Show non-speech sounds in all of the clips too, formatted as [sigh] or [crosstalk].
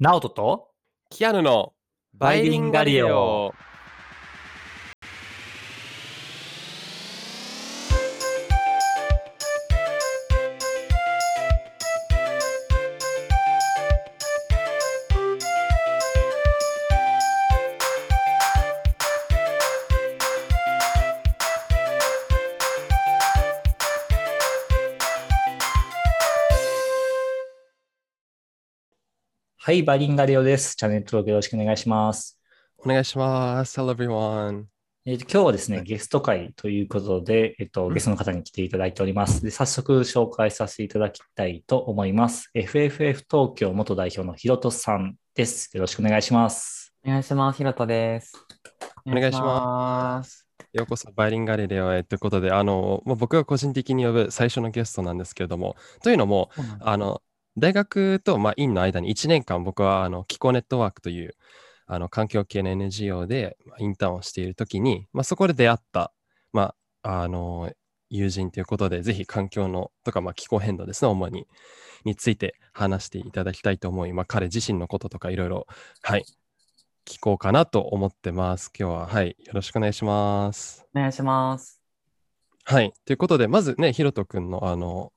ナオトとキアヌのバイリンガリオ。はい、バイリンガリオです。チャンネル登録よろしくお願いします。お願いします。Hello everyone. え今日はですね、ゲスト会ということで、えっと、ゲストの方に来ていただいております。で早速紹介させていただきたいと思います。FFF 東京元代表のひろとさんです。よろしくお願いします。お願いします。ひろとです。お願いします。ようこそバイリンガリオへということで、あの、もう僕が個人的に呼ぶ最初のゲストなんですけれども、というのも、あの、大学と、まあ、院の間に1年間僕はあの気候ネットワークというあの環境系の NGO でまあインターンをしているときに、まあ、そこで出会った、まあ、あの友人ということで、ぜひ環境のとか、まあ、気候変動ですね、主に、について話していただきたいと思い、まあ、彼自身のこととかいろいろ、はい、聞こうかなと思ってます。今日は、はい、よろしくお願いします。お願いします。はい。ということで、まずね、ひろとくんのあの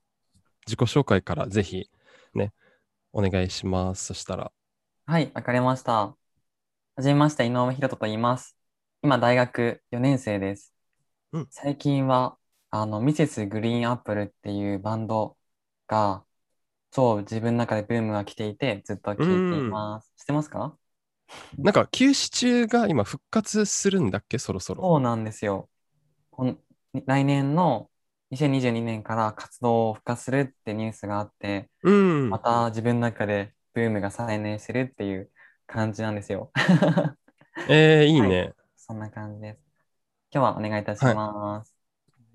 自己紹介からぜひね、お願いします。そしたら。はい、わかりました。はじめまして、井上ひろとと言います。今、大学4年生です。うん最近は、あの、ミセスグリーンアップルっていうバンドが、超自分の中でブームが来ていて、ずっと聴いています。知ってますか？なんか休止中が今復活するんだっけ？そろそろ。そうなんですよ。この来年の2022年から活動を復活するってニュースがあって、うん。また自分の中でブームが再燃するっていう感じなんですよ。えー、[laughs] いいね。そんな感じです。今日はお願いいたします。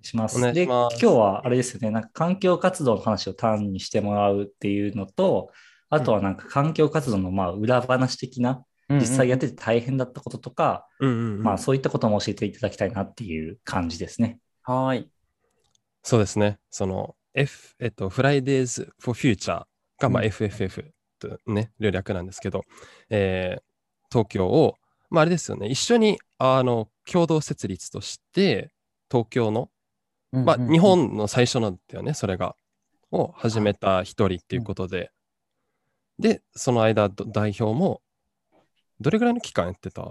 します。お願いで、します今日はあれですよね、なんか環境活動の話を単にしてもらうっていうのと、あとはなんか環境活動のまあ裏話的な、実際やってて大変だったこととか、うんうんうんまあそういったことも教えていただきたいなっていう感じですね。はーい。そうですね。その F、えっと、Fridays for Future が、まあ、うん FFF とね、略なんですけど、えー東京を、まあ、あれですよね、一緒にあの共同設立として、東京の、まあ、日本の最初なんだよね、それが。を始めた一人っていうことで。で、その間、ど代表も、どれぐらいの期間やってた？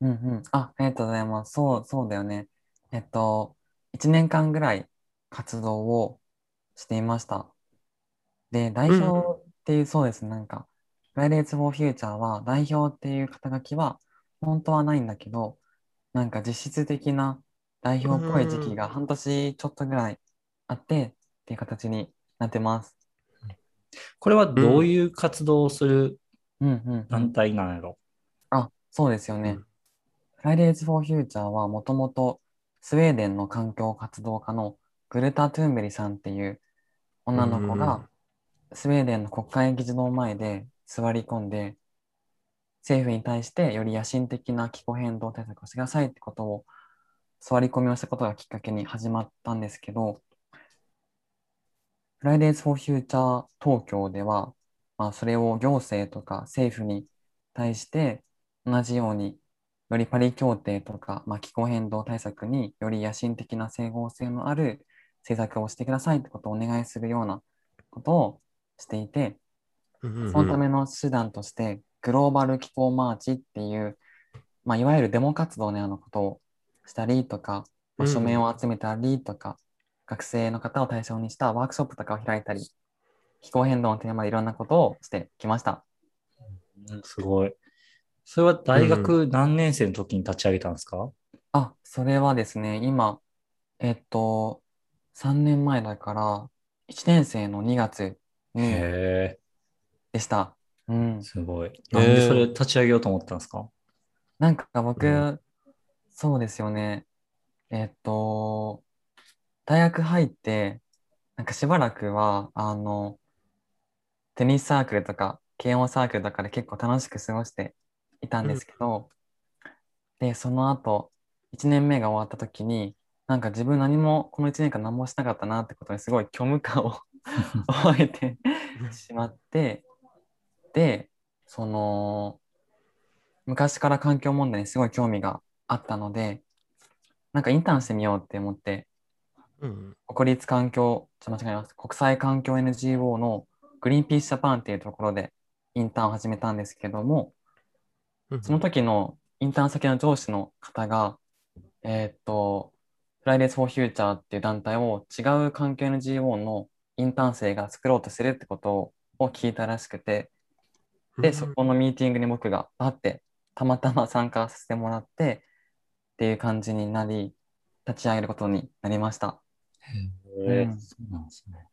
うんうん。あ、ありがとうございます。そう、そうだよね。えっと、1年間ぐらい活動をしていました。で、代うんうん表っていう、そうですね、なんか、Fridays for Future は代表っていう肩書きは本当はないんだけど、なんか実質的な代表っぽい時期が半年ちょっとぐらいあってっていう形になってます。これはどういう活動をするうんうんうん。団体なんやろ、あ、そうですよね。Fridays for Future はもともとスウェーデンの環境活動家のグルタ・トゥーンベリさんっていう女の子がスウェーデンの国会議事堂前で座り込んで政府に対してより野心的な気候変動対策をしてくださいってことを座り込みをしたことがきっかけに始まったんですけど Fridays for Future 東京では、まあ、それを行政とか政府に対して同じようによりパリ協定とか、まあ、気候変動対策により野心的な整合性のある政策をしてくださいってことをお願いするようなことをしていて、うんうんうんそのための手段としてグローバル気候マーチっていう、まあ、いわゆるデモ活動のようなことをしたりとか、まあ、うん署名を集めたりとか、学生の方を対象にしたワークショップとかを開いたり、気候変動のテーマでいろんなことをしてきました。うんすごい。それは大学何年生の時に立ち上げたんですか、あ、それはですね、今、えっと、3年前だから、1年生の2月にへでした。うんえ、。すごい。なんでそれ立ち上げようと思ったんですか、なんか僕、うそうですよね。えっと、大学入って、なんかしばらくは、あの、テニスサークルとか、軽音サークルとかで結構楽しく過ごしていたんですけど、で、その後、1年目が終わった時に、なんか自分何も、この1年間何もしなかったなってことにすごい虚無感を [laughs] 覚えてしまって、で、その、昔から環境問題にすごい興味があったので、なんかインターンしてみようって思って、うん。国立環境、ちょっと間違えます。国際環境 NGO のグリーンピースジャパンっていうところでインターンを始めたんですけども、うんその時のインターン先の上司の方が、えーっと、Fridays for Future っていう団体を違う環境 NGO のインターン生が作ろうとしてるってことを聞いたらしくて、で、そこのミーティングに僕があって、たまたま参加させてもらってっていう感じになり、立ち上げることになりました。うんへーそうなんですね。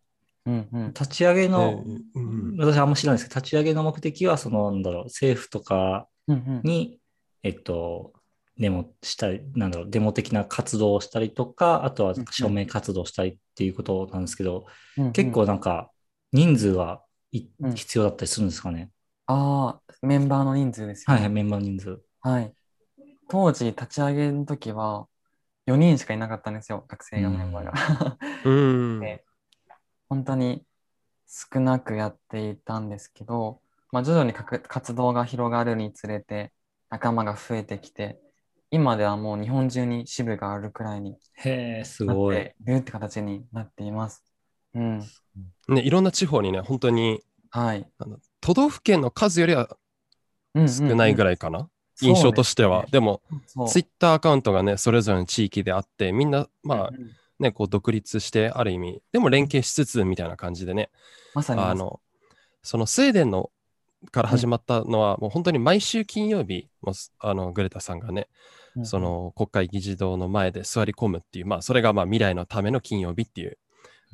うんうん。立ち上げの、うん私あんま知らないですけど、立ち上げの目的は、その、なんだろう、政府とかうんうんに、えっと、デモしたり、なんだろう、デモ的な活動をしたりとか、あとは署名活動したりっていうことなんですけど、うんうん結構なんか、人数はいうん必要だったりするんですかね？ああ、メンバーの人数ですよね。はいはい、メンバーの人数。はい。当時、立ち上げの時は、4人しかいなかったんですよ、学生がメンバーが。うん。[laughs] で本当に少なくやっていたんですけど、まあ、徐々にかく活動が広がるにつれて、仲間が増えてきて、今ではもう日本中に支部があるくらいにへえ、すなっごい。ているって形になっています。うん。ね、いろんな地方にね、本当にはい。あの都道府県の数よりはうん少ないぐらい。かな、印象としては。でも、そうツイッターアカウントがね、それぞれの地域であって、みんな、まあうんうんね、こう独立して、ある意味、でも連携しつつみたいな感じでね、まさにあの、そのスウェーデンのから始まったのは、もう本当に毎週金曜日、もあのグレタさんがね、うんその国会議事堂の前で座り込むっていう、まあ、それがまあ未来のための金曜日っていう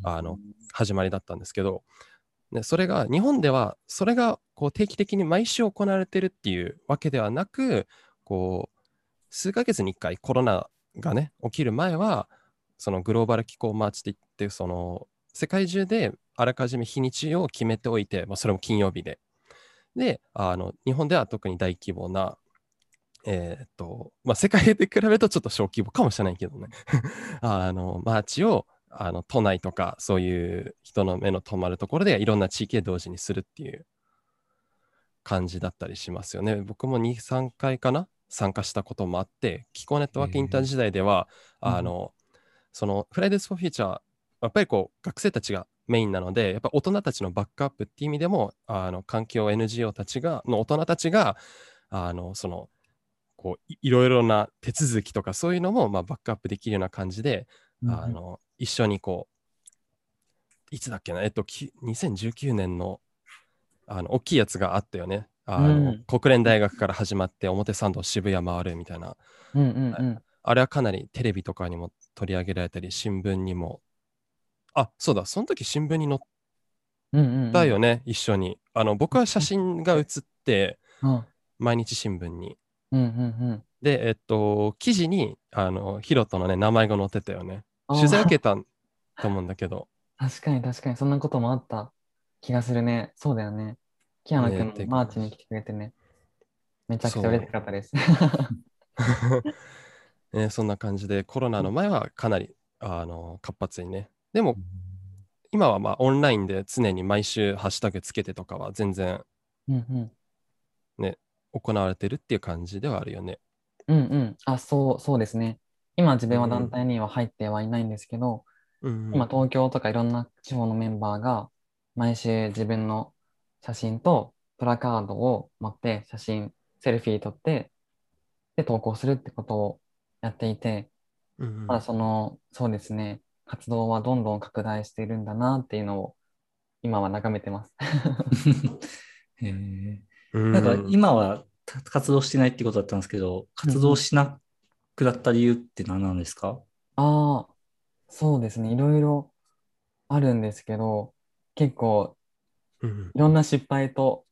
あの始まりだったんですけど、ね、それが日本ではそれがこう定期的に毎週行われてるっていうわけではなくこう数ヶ月に1回コロナがね起きる前はそのグローバル気候マーチって言ってその世界中であらかじめ日にちを決めておいて、まあ、それも金曜日で。であの日本では特に大規模なえーっとまあ、世界で比べるとちょっと小規模かもしれないけどね。[laughs] あのマーチをあの都内とかそういう人の目の止まるところでいろんな地域で同時にするっていう感じだったりしますよね。僕も2、3回かな？参加したこともあって、気候ネットワークインターン時代では、うんあの、そのフライデーズ・フォー・フューチャー、やっぱりこう学生たちがメインなので、やっぱ大人たちのバックアップっていう意味でも、あの環境 NGO たちが、の大人たちが、あの、その、こういいろいろな手続きとかそういうのも、まあ、バックアップできるような感じで、あの一緒にこういつだっけなえっとき2019年のあの大きいやつがあったよね。あの、うん。国連大学から始まって表参道渋谷回るみたいな。うんうんうん。あれはかなりテレビとかにも取り上げられたり新聞にも。あそうだその時新聞に載っうんうんうん。たよね、一緒に。あの僕は写真が写ってうん。毎日新聞にうんうんでえっと記事にあのヒロトのね名前が載ってたよねうん。取材受けたと思うんだけど [laughs] 確かに確かにそんなこともあった気がするね。そうだよね。木山君もマーチに来てくれてね。めちゃくちゃ嬉しかったです。[laughs] ね、そんな感じでコロナの前はかなりあの活発にねでも今はまあオンラインで常に毎週ハッシュタグつけてとかは全然うんうん。行われてるっていう感じではあるよね。うんうん。あ、そう、そうですね。今自分は団体には入ってはいないんですけど、うん今東京とかいろんな地方のメンバーが毎週自分の写真とプラカードを持って写真、セルフィー撮って、で投稿するってことをやっていて、うんまだその、そうですね、活動はどんどん拡大しているんだなっていうのを今は眺めてます。[laughs] [laughs] へえうんなんか今はた活動してないってことだったんですけど、活動しなくなった理由って何なんですか？ああ、そうですね、いろいろあるんですけど、結構うんいろんな失敗と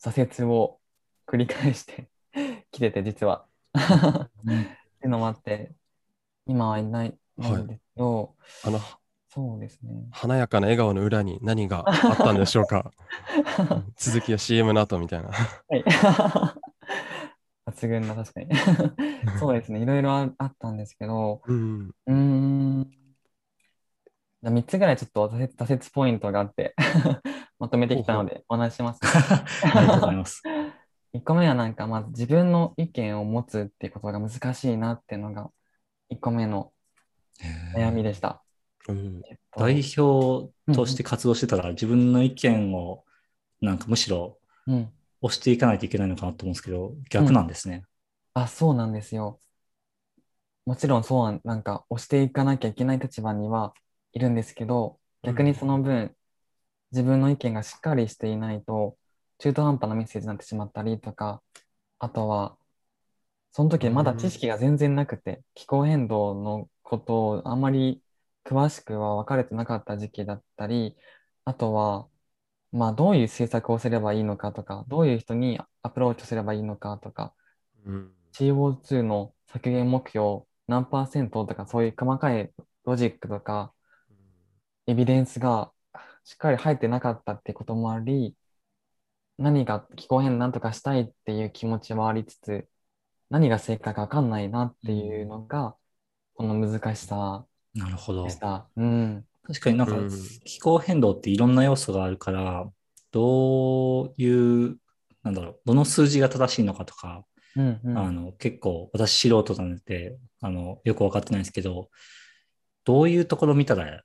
挫折を繰り返して [laughs] きてて、実は。[laughs] っていうのもあって、今はいないんですけど、あのそうですね。華やかな笑顔の裏に何があったんでしょうか？う [laughs] ん続きは CM の後みたいな。はい。[laughs] 抜群な、確かに。[laughs] そうですね。いろいろああったんですけど、うんうーん。3つぐらいちょっと挫折ポイントがあってまとめてきたのでお話ししますね。ありがとうございます。1個目はなんかまず自分の意見を持つっていうことが難しいなっていうのが1個目の悩みでした。うんえっと代表として活動してたら、自分の意見をなんかむしろうん、押していかないといけないのかなと思うんですけど、逆なんですね。あ、そうなんですよ。もちろんそうなん、なんか押していかなきゃいけない立場にはいるんですけど、逆にその分、自分の意見がしっかりしていないと、中途半端なメッセージになってしまったりとか、あとは、その時まだ知識が全然なくて、気候変動のことをあんまり詳しくは分かれてなかった時期だったり、あとは、まあ、どういう政策をすればいいのかとか、どういう人にアプローチすればいいのかとか、うん。CO2 の削減目標何パーセントとかそういう細かいロジックとかエビデンスがしっかり入ってなかったってこともあり何が気候変動なんとかしたいっていう気持ちはありつつ何が正解か分かんないなっていうのがこの難しさなるほど。うん。確かになんかうん気候変動っていろんな要素があるから、どういう、なんだろう、どの数字が正しいのかとか、うんうん。あの結構私素人なのであのよく分かってないんですけど、どういうところ見たら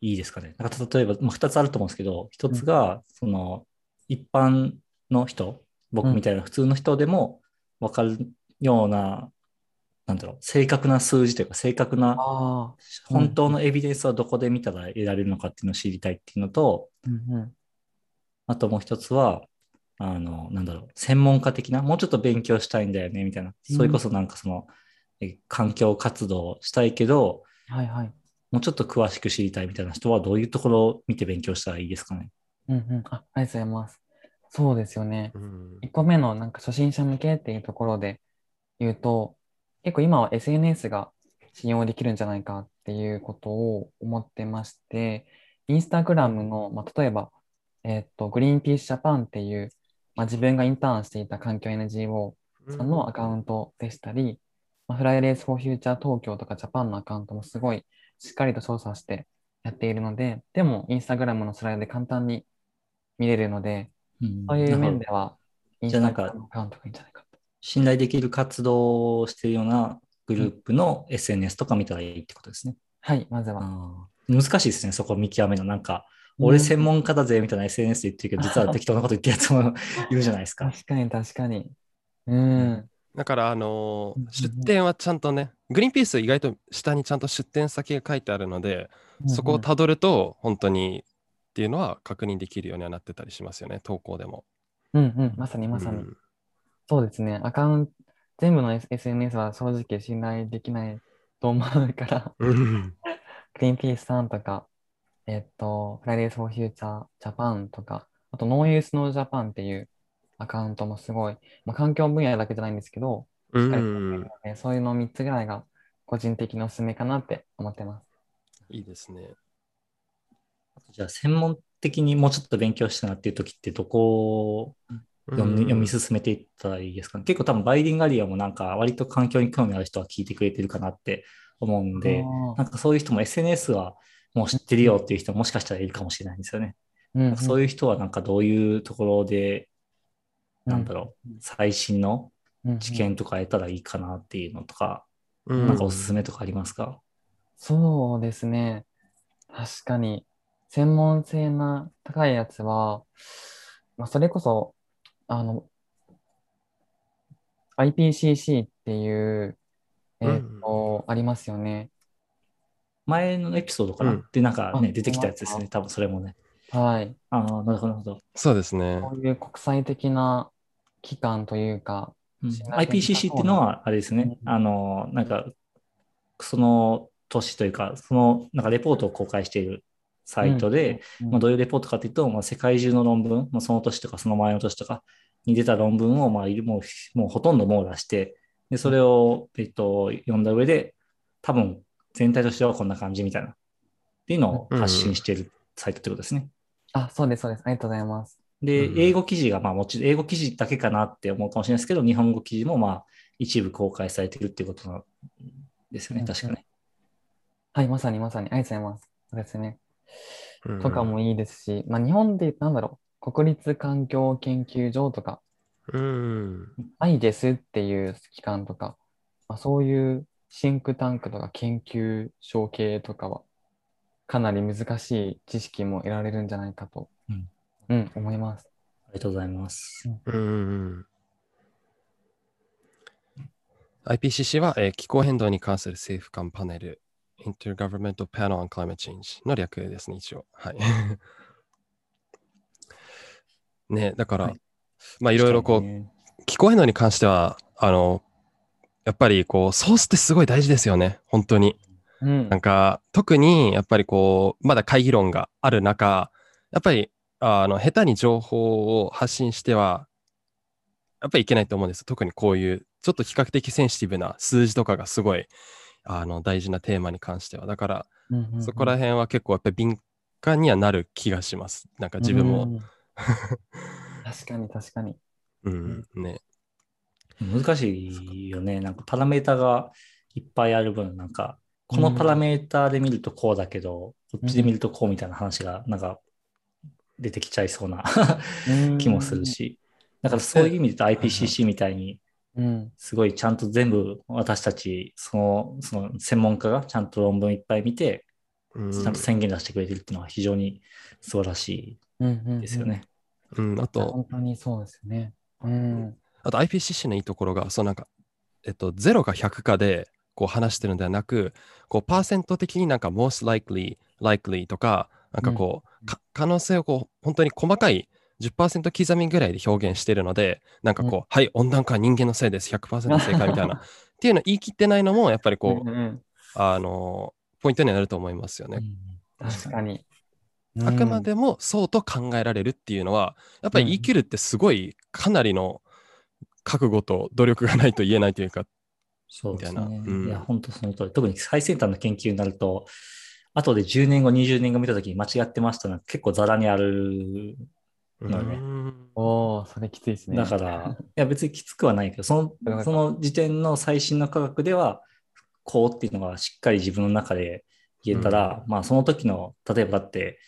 いいですかね？なんか例えば、まあ、2つあると思うんですけど、1つがその一般の人、僕みたいな普通の人でも分かるような、なんだろう、正確な数字というか正確な。本当のエビデンスはどこで見たら得られるのかっていうのを知りたいっていうのと、うんうん。あともう一つは、あの、なんだろう、専門家的な、もうちょっと勉強したいんだよね、みたいな。それこそなんかその、え環境活動したいけど、はいはい。もうちょっと詳しく知りたいみたいな人はどういうところを見て勉強したらいいですかね。うんうん。あ、ありがとうございます。そうですよね。うん1個目のなんか初心者向けっていうところで言うと、結構今は SNS が信用できるんじゃないかっていうことを思ってまして、インスタグラムの、まあ、例えば、えっと、グリーンピースジャパンっていう、まあ、自分がインターンしていた環境 NGO さんのアカウントでしたり、まあ、フライデーズ・フォー・フューチャー東京とかジャパンのアカウントもすごいしっかりと操作してやっているので、でもインスタグラムのスライドで簡単に見れるので、うんそういう面では、インスタグラムのアカウントがいいんじゃないかと。信頼できる活動をしているようなグループの SNS とか見たらいいってことですね。はい、まずは。難しいですね、そこ見極めるの。なんか、俺専門家だぜみたいな SNS で言ってるけど、実は [laughs] 適当なこと言ってるやつも [laughs] いるじゃないですか。確かに確かに。うん。だから、あのー出典はちゃんとね、グリーンピース意外と下にちゃんと出典先が書いてあるので、そこをたどると本当にっていうのは確認できるようにはなってたりしますよね、投稿でも。うんうん、まさにまさに。うんそうですね。アカウント、全部の S- SNS は正直信頼できないと思うから、うんグリーンピースさんとか、えっと、フライデーズ・フォー・フューチャー・ジャパンとか、あと、ノーユース・ノー・ジャパンっていうアカウントもすごい、まあ、環境分野だけじゃないんですけど、うしっかりそういうの3つぐらいが個人的におすすめかなって思ってます。いいですね。じゃあ、専門的にもうちょっと勉強したなっていう時って、どこを読み,、読み進めていったらいいですかね。結構多分バイリンガリアもなんか割と環境に興味ある人は聞いてくれてるかなって思うんで、なんかそういう人も SNS はもう知ってるよっていう人ももしかしたらいるかもしれないんですよね。うんうん。そういう人はなんかどういうところで、なんだろう最新の知見とか得たらいいかなっていうのとか、うん。なんかおすすめとかありますか？そうですね。確かに、専門性な高いやつは、まあ、それこそ、あの、IPCC っていう、えっと、ありますよね。前のエピソードかな、うんで、なんかね、あ出てきたやつですね。多分それもね。はい。ああ、なるほど、なるほど。そうですね。こういう国際的な機関というか、うん IPCC っていうのは、あれですね、うんあの、なんか、その年というか、その、なんかレポートを公開しているサイトで、うんまあ、どういうレポートかというと、まあ、世界中の論文、まあ、その年とかその前の年とかに出た論文を、まあ、いるもうもうほとんど網羅して、でそれを、えっと、読んだ上で、多分全体としてはこんな感じみたいな、っていうのを発信しているサイトってことですね。あ、そうです、そうです。ありがとうございます。でう、ん英語記事が、まあもちろん英語記事だけかなって思うかもしれないですけど、日本語記事もまあ一部公開されているっていうことなんですよね、うん確かね。はい、まさにまさに、ありがとうございます。そうですね。うん。とかもいいですし、まあ日本でなんだろう、国立環境研究所とか、うん。アイデスっていう機関とか、まあ、そういうシンクタンクとか研究所系とかは、かなり難しい知識も得られるんじゃないかと、うん。うん、思います。ありがとうございます。うん。IPCC は、えー気候変動に関する政府間パネル、Intergovernmental Panel on Climate Change の略ですね、一応。はい。[laughs] ね、だから、はいまあいろいろこう、ね気候変動に関しては、あの、やっぱりこう、ソースってすごい大事ですよね、本当に。うんなんか、特にやっぱりこう、まだ会議論がある中、やっぱり、あの、下手に情報を発信しては、やっぱりいけないと思うんです。特にこういう、ちょっと比較的センシティブな数字とかがすごい、あの、大事なテーマに関しては。だから、うんうんうんそこら辺は結構やっぱり敏感にはなる気がします。なんか自分も。うん [laughs] 確かに確かに。うん、ね。難しいよね。なんかパラメータがいっぱいある分、なんか、このパラメータで見るとこうだけど、こっちで見るとこうみたいな話が、なんか、出てきちゃいそうな [laughs] 気もするし。だからそういう意味で IPCC みたいに、うん。すごいちゃんと全部私たち、その、その専門家がちゃんと論文いっぱい見て、うん、ちゃんと宣言出してくれてるっていうのは非常に素晴らしうんうんうんいですよね。うん、あと、本当にそうですよね。うん。あと IPCC のいいところが、そうなんか、えっと、0か100かでこう話してるのではなく、こう、パーセント的になんか most likely, likely とか、なんかこう、か可能性をこう、本当に細かい10%刻みぐらいで表現してるので、なんかこう、うんはい、温暖化は人間のせいです、100%正解みたいな。[laughs] っていうのを言い切ってないのも、やっぱりこう、うんうんあの、ポイントにはなると思いますよね。確かに。あくまでもそうと考えられるっていうのは、やっぱり言い切るってすごいかなりの覚悟と努力がないと言えないというか、そうですね。みたいなうんいや、本当その通り。特に最先端の研究になると、後で10年後、20年後見たときに間違ってましたの結構ザラにある。なるねうん。おお、それきついですね。だから、いや別にきつくはないけど、その、その時点の最新の科学では、こうっていうのがしっかり自分の中で言えたら、まあその時の、例えばだって、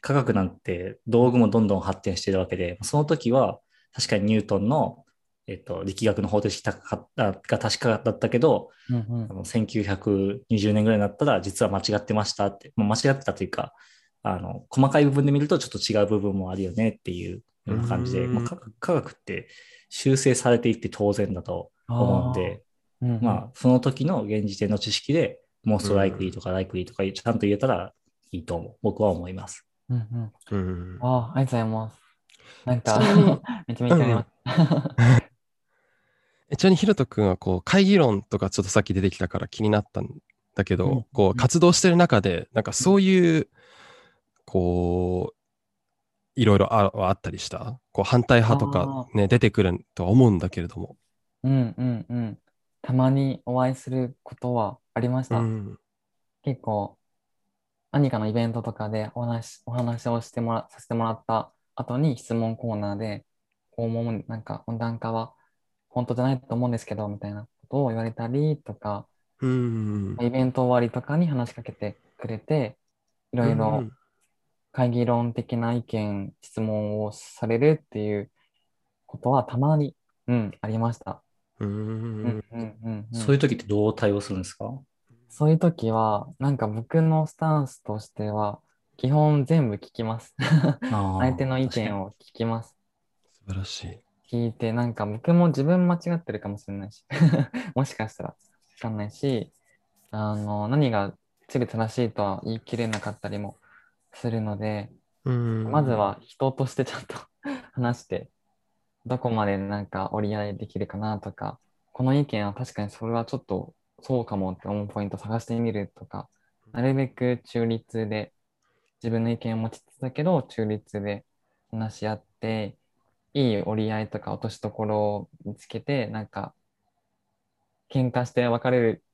科学なんて道具もどんどん発展してるわけで、その時は確かにニュートンの、えっと、力学の方程式が確かだったけど、うんうん。あの1920年ぐらいになったら実は間違ってましたって、まあ、間違ってたというか、あの、細かい部分で見るとちょっと違う部分もあるよねっていうような感じで、うんまあ、科学科学って修正されていって当然だと思うんで、うんうんまあ、その時の現時点の知識で、most likely とか likely とかちゃんと言えたらいいと思う。僕は思います。うんうんうんああ、ありがとうございます。なんか [laughs] めちゃめちゃあります。[laughs] えちなみにひろとくんはこう会議論とかちょっとさっき出てきたから気になったんだけど、うんこう活動してる中でなんかそういうこういろいろああったりした？こう反対派とかね出てくるとは思うんだけれども。うんうんうん。たまにお会いすることはありました。うん結構、何かのイベントとかでお話お話をしてもらさせてもらった後に質問コーナーで、こう思う、なんか温暖化は本当じゃないと思うんですけど、みたいなことを言われたりとか、うんイベント終わりとかに話しかけてくれて、いろいろ会議論的な意見、質問をされるっていうことはたまに、うん、ありました。うんそういう時ってどう対応するんですか？そういう時は、なんか僕のスタンスとしては、基本全部聞きます。[laughs] 相手の意見を。を聞きます。素晴らしい。聞いて、なんか僕も自分間違ってるかもしれないし、[laughs] もしかしたらわかんないし、あの、何が一理正しいとは言い切れなかったりもするので、うんまずは人としてちゃんと [laughs] 話して、どこまでなんか折り合いできるかなとか、この意見は確かにそれはちょっとそうかもって思うポイントを探してみるとか、なるべく中立で自分の意見を持ちつつだけど中立で話し合って、いい折り合いとか落としどころを見つけて、なんか喧嘩して別れる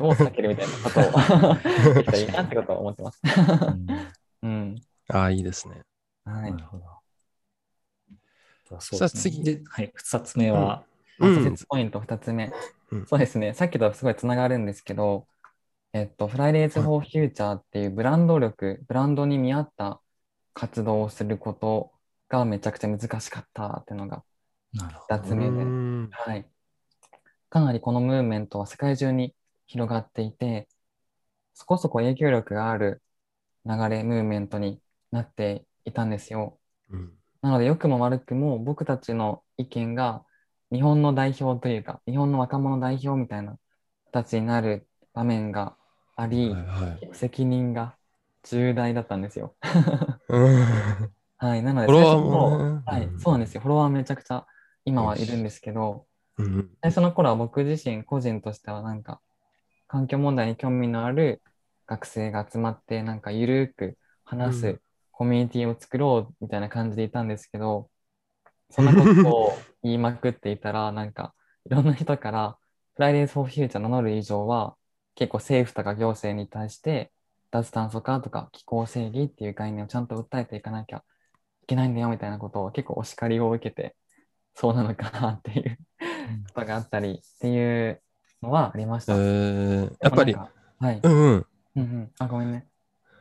を避けるみたいなことを [laughs] できたらいいなってことを思ってます。うんうん。ああ、いいですね。はいなる。ほど。そうさあ次で、はい、二つ目は、うんポイント2つ目、うんそうですね、さっきとすごいつながるんですけど、えっと、フライデーズ・フォー・フューチャーっていうブランド力、ブランドに見合った活動をすることがめちゃくちゃ難しかったっていうのがなるほど。2つ目で、うんはい。かなりこのムーブメントは世界中に広がっていて、そこそこ影響力がある流れ、ムーブメントになっていたんですよ。うんなので、良くも悪くも僕たちの意見が日本の代表というか、日本の若者代表みたいな形になる場面があり、はいはい責任が重大だったんですよ。う [laughs] んはい。なので、フォロワーもはい、そうなんですよ。フォロワーめちゃくちゃ今はいるんですけど、うん最初の頃は僕自身個人としてはなんか環境問題に興味のある学生が集まってなんかゆるく話うすコミュニティを作ろうみたいな感じでいたんですけど、[laughs] そんなことを言いまくっていたらなんかいろんな人からフライデーズ・フォー・フューチャー名乗る以上は結構政府とか行政に対して脱炭素化とか気候正義っていう概念をちゃんと訴えていかなきゃいけないんだよみたいなことを結構お叱りを受けてそうなのかなっていうことがあったりっていうのはありました。えーやっぱりはい。うんうんうんうん。あ、ごめんね。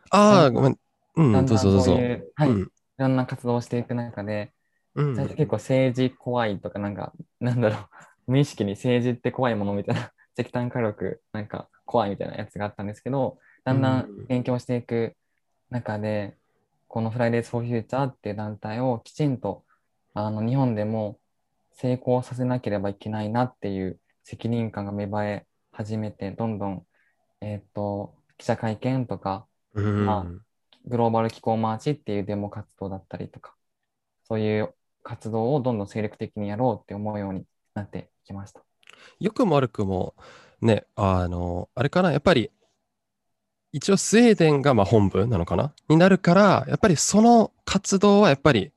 ああごめん。うん。どうんぞどうぞはい。い。うん。ろんな活動をしていく中で、うん。最初結構政治怖いとか、なんか、なんだろう、[laughs] 無意識に政治って怖いものみたいな、[laughs] 石炭火力なんか怖いみたいなやつがあったんですけど、だんだうん。ん勉強していく中で、このフライデーズ・フォー・フューチャーっていう団体をきちんとあの日本でも成功させなければいけないなっていう責任感が芽生え始めて、どんどん、えっ、と、記者会見とか、うんまグローバル気候マーチっていうデモ活動だったりとか、そういう活動をどんどん精力的にやろうって思うようになってきました。良くも悪くもねあのあれかなやっぱり一応スウェーデンがまあ本部なのかな？になるからやっぱりその活動はやっぱり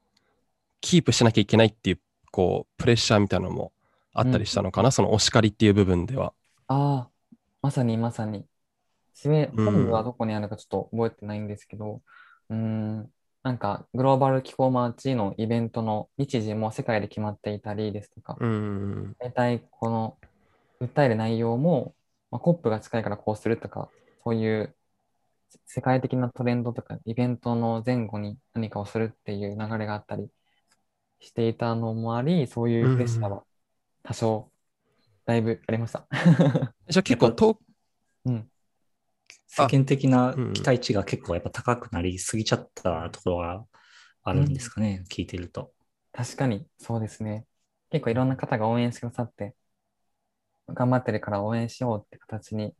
キープしなきゃいけないっていうこうプレッシャーみたいなのもあったりしたのかな、そのお叱りっていう部分では。ああ、まさにまさに。スウェうん。本部はどこにあるかちょっと覚えてないんですけど、うーん、なんかグローバル気候マーチのイベントの日時も世界で決まっていたりですとか、うん大体この訴える内容も、まあ、コップが近いからこうするとか、そういう世界的なトレンドとかイベントの前後に何かをするっていう流れがあったりしていたのもあり、そういうプレッシャーは多少だいぶありました。[laughs] じゃあ結構遠うん、世間的なうん期待値が結構やっぱ高くなりすぎちゃったところがあるんですかね、聞いてると。確かにそうですね。結構いろんな方が応援してくださって、頑張ってるから応援しようって形に、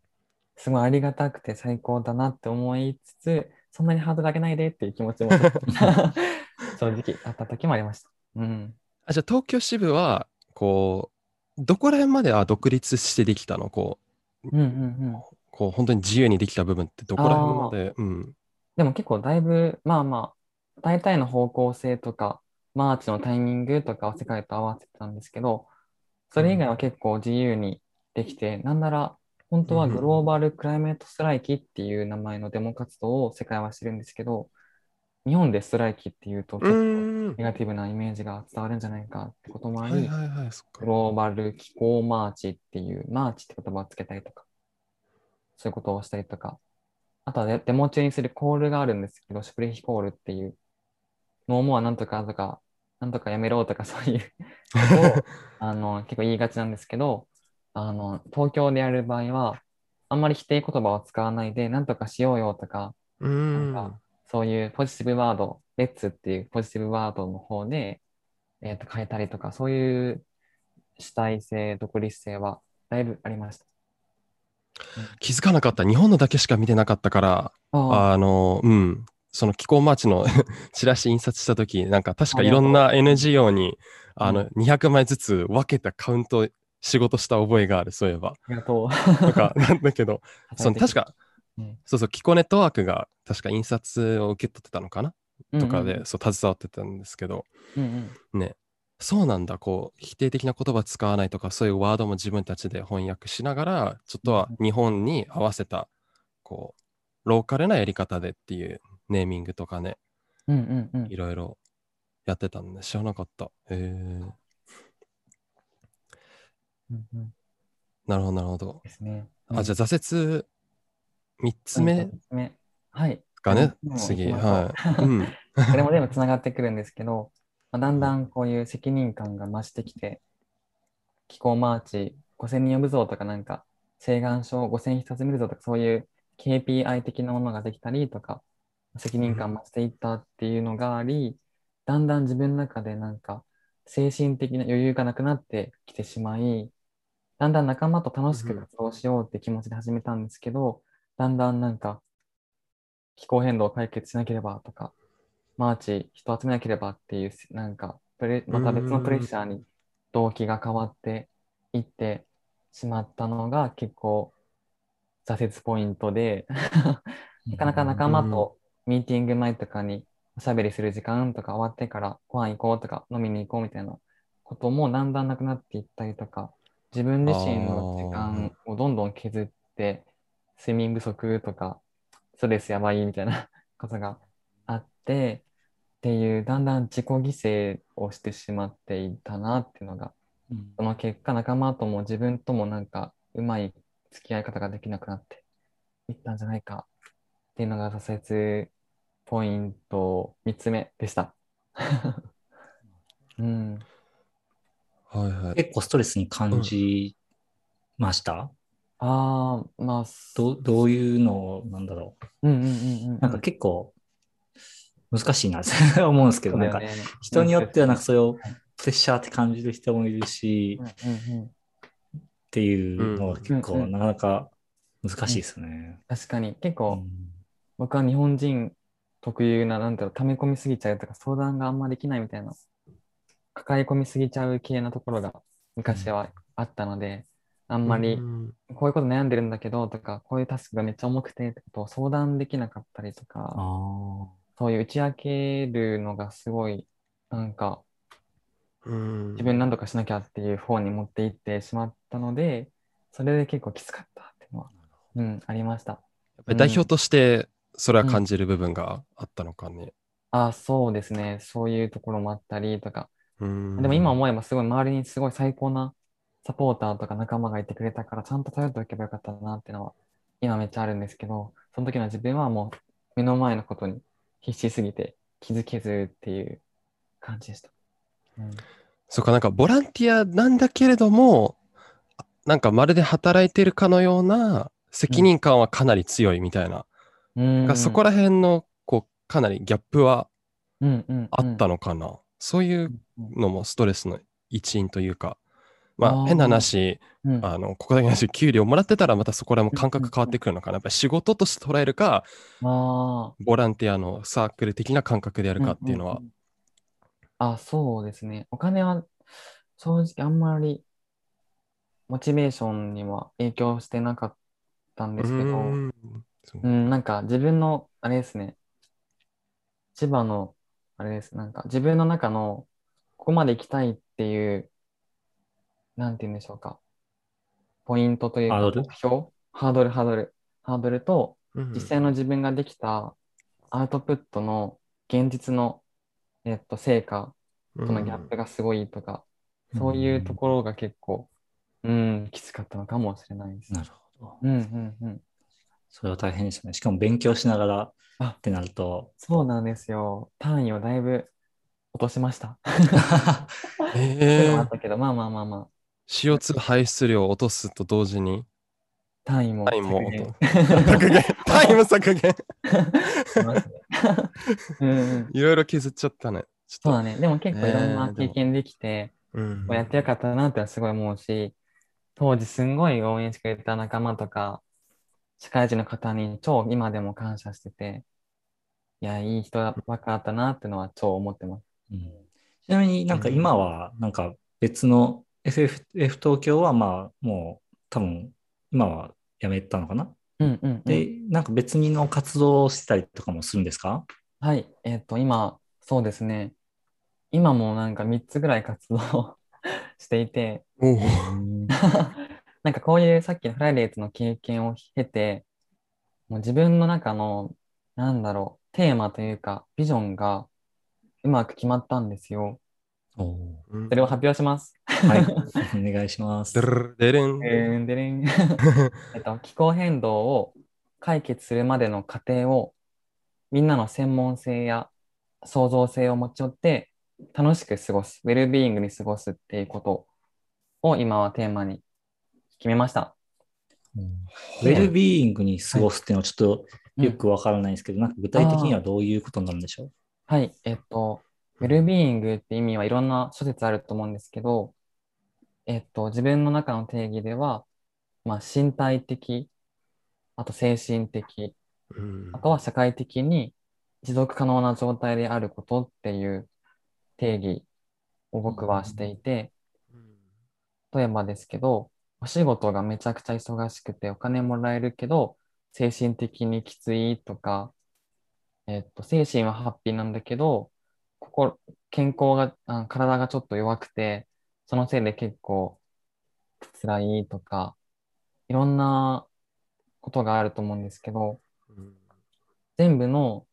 すごいありがたくて最高だなって思いつつ、そんなにハードル上げないでっていう気持ちも [laughs] 正直あった時もありました。うん。あじゃあ東京支部はこうどこら辺までは独立してできたの？こううんうんうん。こう本当に自由にできた部分ってどこら辺まで？うん。でも結構だいぶ、まあまあ、大体の方向性とか、マーチのタイミングとかを世界と合わせてたんですけど、それ以外は結構自由にできて、なんなら本当は Global Climate ストライキっていう名前のデモ活動を世界はしてるんですけど、日本でストライキっていうとう結構んネガティブなイメージが伝わるんじゃないかってこともあり、グローバル気候マーチっていう、マーチって言葉をつけたりとか、そういうことをしたりとか、あとはデデモ中にするコールがあるんですけど、シュプレヒコールっていう、ノーモアなんとかとか、なんとかやめろとかそういう。ことをあの結構言いがちなんですけど、あの東京でやる場合は、あんまり否定言葉を使わないで、なんとかしようよとか、うん。なんかそういうポジティブワード、レッツっていうポジティブワードの方で、えー、と変えたりとか、そういう主体性、独立性はだいぶありました。気づかなかった。日本のだけしか見てなかったからあのうん。その気候マーチの [laughs] チラシ印刷した時なんか確かいろんな NGO にあのう200枚ずつ分けたカウント仕事した覚えがあるそういえば。ありがとう。とか [laughs] なんだけど [laughs] その確かうん。そうそう気候ネットワークが確か印刷を受け取ってたのかな？とかで、うん。そう携わってたんですけど。うんうん。ねそうなんだこう否定的な言葉使わないとかそういうワードも自分たちで翻訳しながらちょっとは日本に合わせたこうローカルなやり方でっていうネーミングとかねうんうんうんいろいろやってたんで知らなかったへえうんうんなるほどなるほどですね。あじゃあ挫折3つ目三つ目はい。かねうん、次。はい。うん。[laughs] これも全部つながってくるんですけど、まあ、だんだんこういう責任感が増してきて、気候マーチ5000人呼ぶぞとかなんか、請願書5000人集めるぞとか、そういう KPI 的なものができたりとか、責任感増していったっていうのがあり、だんだん自分の中でなんか、精神的な余裕がなくなってきてしまい、だんだん仲間と楽しく活動しようって気持ちで始めたんですけど、だんだんなんか、気候変動を解決しなければとか、マーチ、人集めなければっていう、なんかプレ、また別のプレッシャーに動機が変わっていってしまったのが結構挫折ポイントで、[laughs] なかなか仲間とミーティング前とかにおしゃべりする時間とか終わってからご飯行こうとか飲みに行こうみたいなこともだんだんなくなっていったりとか、自分自身の時間をどんどん削って、睡眠不足とか、ストレスやばいみたいなことがあって、っていう、だんだん自己犠牲をしてしまっていたなっていうのが、うんその結果、仲間とも自分ともなんか、うまい付き合い方ができなくなっていったんじゃないかっていうのが挫折ポイント3つ目でした。[laughs] うん。はいはい。結構ストレスに感じました、ああ、まあ、どうどういうのなんだろうんうんうんうん。うなんか結構難しいなって [laughs] 思うんですけど、なんか人によってはなんかそれをはいプレッシャーって感じる人もいるし、うんっうんうん。ていうのは結構うんうん。なかなか難しいですね。確かに、結う構、ん。僕は日本人特有な、なんだろう、溜め込みすぎちゃうとか、相談があんまできないみたいな、抱え込みすぎちゃう系なところが昔はあったので、あんまりうんこういうこと悩んでるんだけどとか、こういうタスクがめっちゃ重くてってことを相談できなかったりとか、あそういう打ち明けるのがすごい、なんかうん自分何とかしなきゃっていう方に持っていってしまったので、それで結構きつかったっていうのは、うん、ありました。やっぱり代表としてそれは感じる部分があったのかね。あ、そうですね。そういうところもあったりとか、うんでも今思えばすごい周りにすごい最高なサポーターとか仲間がいてくれたからちゃんと頼っておけばよかったなっていうのは今めっちゃあるんですけど、その時の自分はもう目の前のことに必死すぎて気づけずっていう感じでした。うん、そうか、なんかボランティアなんだけれども、あなんかまるで働いてるかのような責任感はかなり強いみたいな。うんがそこら辺のこうかなりギャップはあったのかな。そういううんのもストレスの一因というか、まあ変な話、うん。あの、ここだけの話、給料もらってたらまたそこらも感覚変わってくるのかな。やっぱり仕事として捉えるか、あボランティアのサークル的な感覚でやーるかっていうのは。んん。んあ、そうですね。お金は正直あんまりモチベーションには影響してなかったんですけど、うーん。うん、なんか自分の、あれですね、千葉の、あれです、なんか自分の中の、ここまで行きたいっていう、なんて言うんでしょうか、ポイントというか、ハードル？目標、ハードル、ハードル、ハードルと、うん実際の自分ができたアウトプットの現実の、えっと、成果とのギャップがすごいとか、そういうところが結構、うん、きつかったのかもしれないです。なるほど。うんうんうん。それは大変ですね。しかも勉強しながらあってなると、そうなんですよ。単位をだいぶ落としました。[laughs] [laughs] っていうえーあったけど、まあまあまあまあ、CO2 排出量を落とすと同時に、単位も単位も削減削減、タイム削減。[laughs] いろいろ削っちゃったね。ちょっそうだね。でも結構いろんな経験できて、と、うんこうやってよかったなってすごい思うし、当時すんごい応援してくれた仲間とか、社会人の方に超今でも感謝してて、いや、いい人ばっかだったなってのは超思ってます。うんちなみになんか今はなんか別の FF 東京はまあもう多分今はやめたのかな？うんうんうん。で、なんか別にの活動をしてたりとかもするんですか？はい、えっと、今、そうですね。今もなんか3つぐらい活動 [laughs] していて、[laughs] なんかこういうさっきのフライデーズの経験を経て、もう自分の中の、なんだろう、テーマというか、ビジョンがうまく決まったんですよ。それを発表します。はい、[laughs] お願いします。でれんでれんえっと、気候変動を解決するまでの過程をみんなの専門性や創造性を持ち寄って楽しく過ごす、ウェルビーイングに過ごすっていうことを今はテーマに決めました。ウェルビーイングに過ごすっていうのはちょっとよくわからないんですけど、なんか具体的にはどういうことになるんでしょう？はい、えっと、ウェルビーイングって意味はいろんな諸説あると思うんですけど、えっと、自分の中の定義では、まあ、身体的、あと精神的、うん。あとは社会的に持続可能な状態であることっていう定義を僕はしていて、例えばですけど、お仕事がめちゃくちゃ忙しくてお金もらえるけど、精神的にきついとか、えっと、精神はハッピーなんだけど、心、健康が、あ体がちょっと弱くて、そのせいで結構辛いとか、いろんなことがあると思うんですけど、うん全部の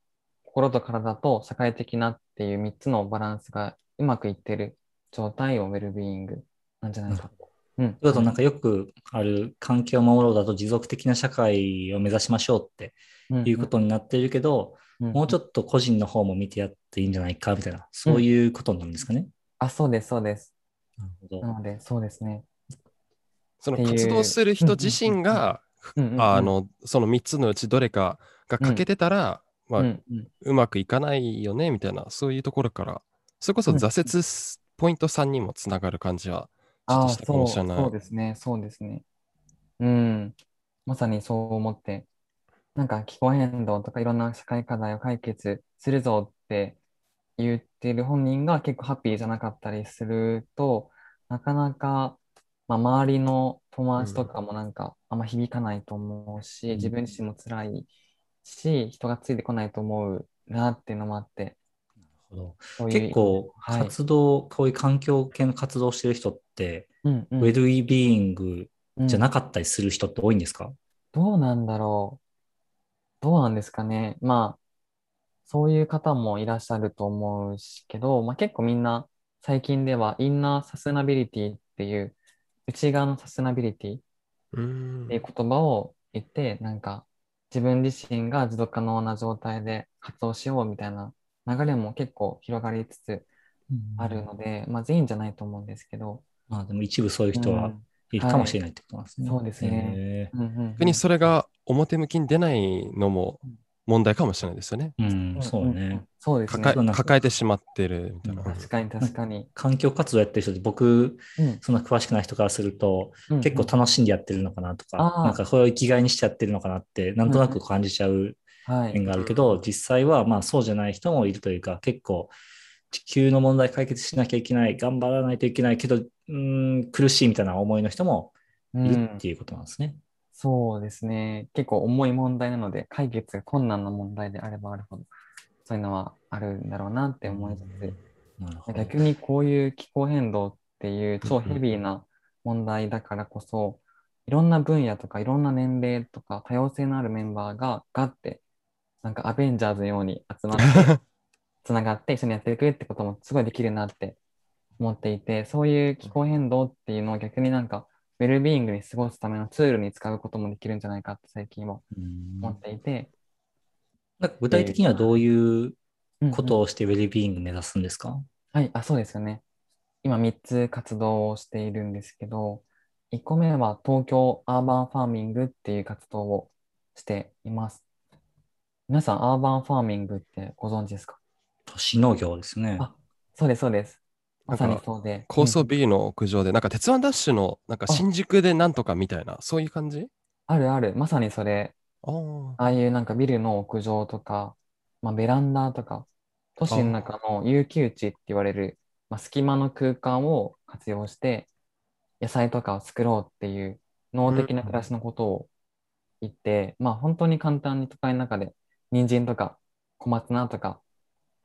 心と体と社会的なっていう3つのバランスがうまくいってる状態をウェルビーイングなんじゃないかと。うん。となんかよくある環境を守ろうだと持続的な社会を目指しましょうっていうことになっているけど、もうちょっと。っと個人の方も見てやっていいんじゃないかみたいな、そういうことなんですかね。あ、そうです、そうです。なるほどなので、そうですね。その活動する人自身が、うんうんうんあのその3つのうちどれかが欠けてたら、まあうんうんうまくいかないよねみたいなそういうところからそれこそうん挫折すポイント3にもつながる感じはちょっああ、としたかそう、もしれない。そうですね、そうですね。うん。まさにそう思って、なんか気候変動とかいろんな社会課題を解決するぞって言ってる本人が結構ハッピーじゃなかったりすると、なかなか、まあ、周りの友達とかもなんかあんま響かないと思うし、うん。自分自身も辛いし、人がついてこないと思うなっていうのもあって、なるほど。結構はい。活動、こういう環境系の活動をしてる人って、うんうん。ウェルビーイングじゃなうんかったりする人って多いんですか、どうなんだろう。どうなんですかね。まあ、そういう方もいらっしゃると思うしけど、まあ、結構みんな最近ではインナーサステナビリティっていう内側のサステナビリティっうん。ていう言葉を言って、なんか自分自身が持続可能な状態で活動しようみたいな流れも結構広がりつつあるので、まあ全員じゃないと思うんですけど、まあでも一部そういう人はうん。いるかもしれないってことなんですね。はい。そうですね。へうんうんうん。逆にそれが表向きに出ないのも問題かもしれないですよね。ーうん、そうねん。そうですね抱。え抱えてしまってるみたいな。うん確かに確かに。環境活動やってる人って僕、うんそんな詳しくない人からすると、うん結構楽しんでやってるのかなとか、なんかこれを生きがいにしてやってるのかなって、なんとなく感じちゃうはい面。があるけど、実際はまあそうじゃない人もいるというか、結構地球の問題解決しなきゃいけない、頑張らないといけないけど、うーん、苦しいみたいな思いの人もいるっていうことなんですね。そうですね。結構重い問題なので、解決が困難な問題であればあるほど、そういうのはあるんだろうなって思いつつ。逆にこういう気候変動っていう超ヘビーな問題だからこそ、いろんな分野とかいろんな年齢とか多様性のあるメンバーがガッて、なんかアベンジャーズのように集まって、[laughs] つながって一緒にやっていくってこともすごいできるなって思っていて、そういう気候変動っていうのを逆になんか、ウェルビーイングに過ごすためのツールに使うこともできるんじゃないかって最近はうん思っていて、なんか具体的にはどういううんうんことをしてウェルビーイング目指すんですか、はい、あ、そうですよね。今3つ活動をしているんですけど、1個目は東京 urban farming っていう活動をしています。皆さん、 urban farming ってご存知ですか？都市農業ですね。あそうです、そうです。まさにそうで。高層うんビルの屋上で、なんか鉄腕ダッシュのなんかあ新宿でなんとかみたいな、そういう感じ？あるある、まさにそれ。ああ。いうなんかビルの屋上とか、まあ、ベランダとか、都市の中の有給地って言われる、まあ、隙間の空間を活用して、野菜とかを作ろうっていう脳的な暮らしのことを言って、まあ本当に簡単に都会の中で、人参とか小松菜とか、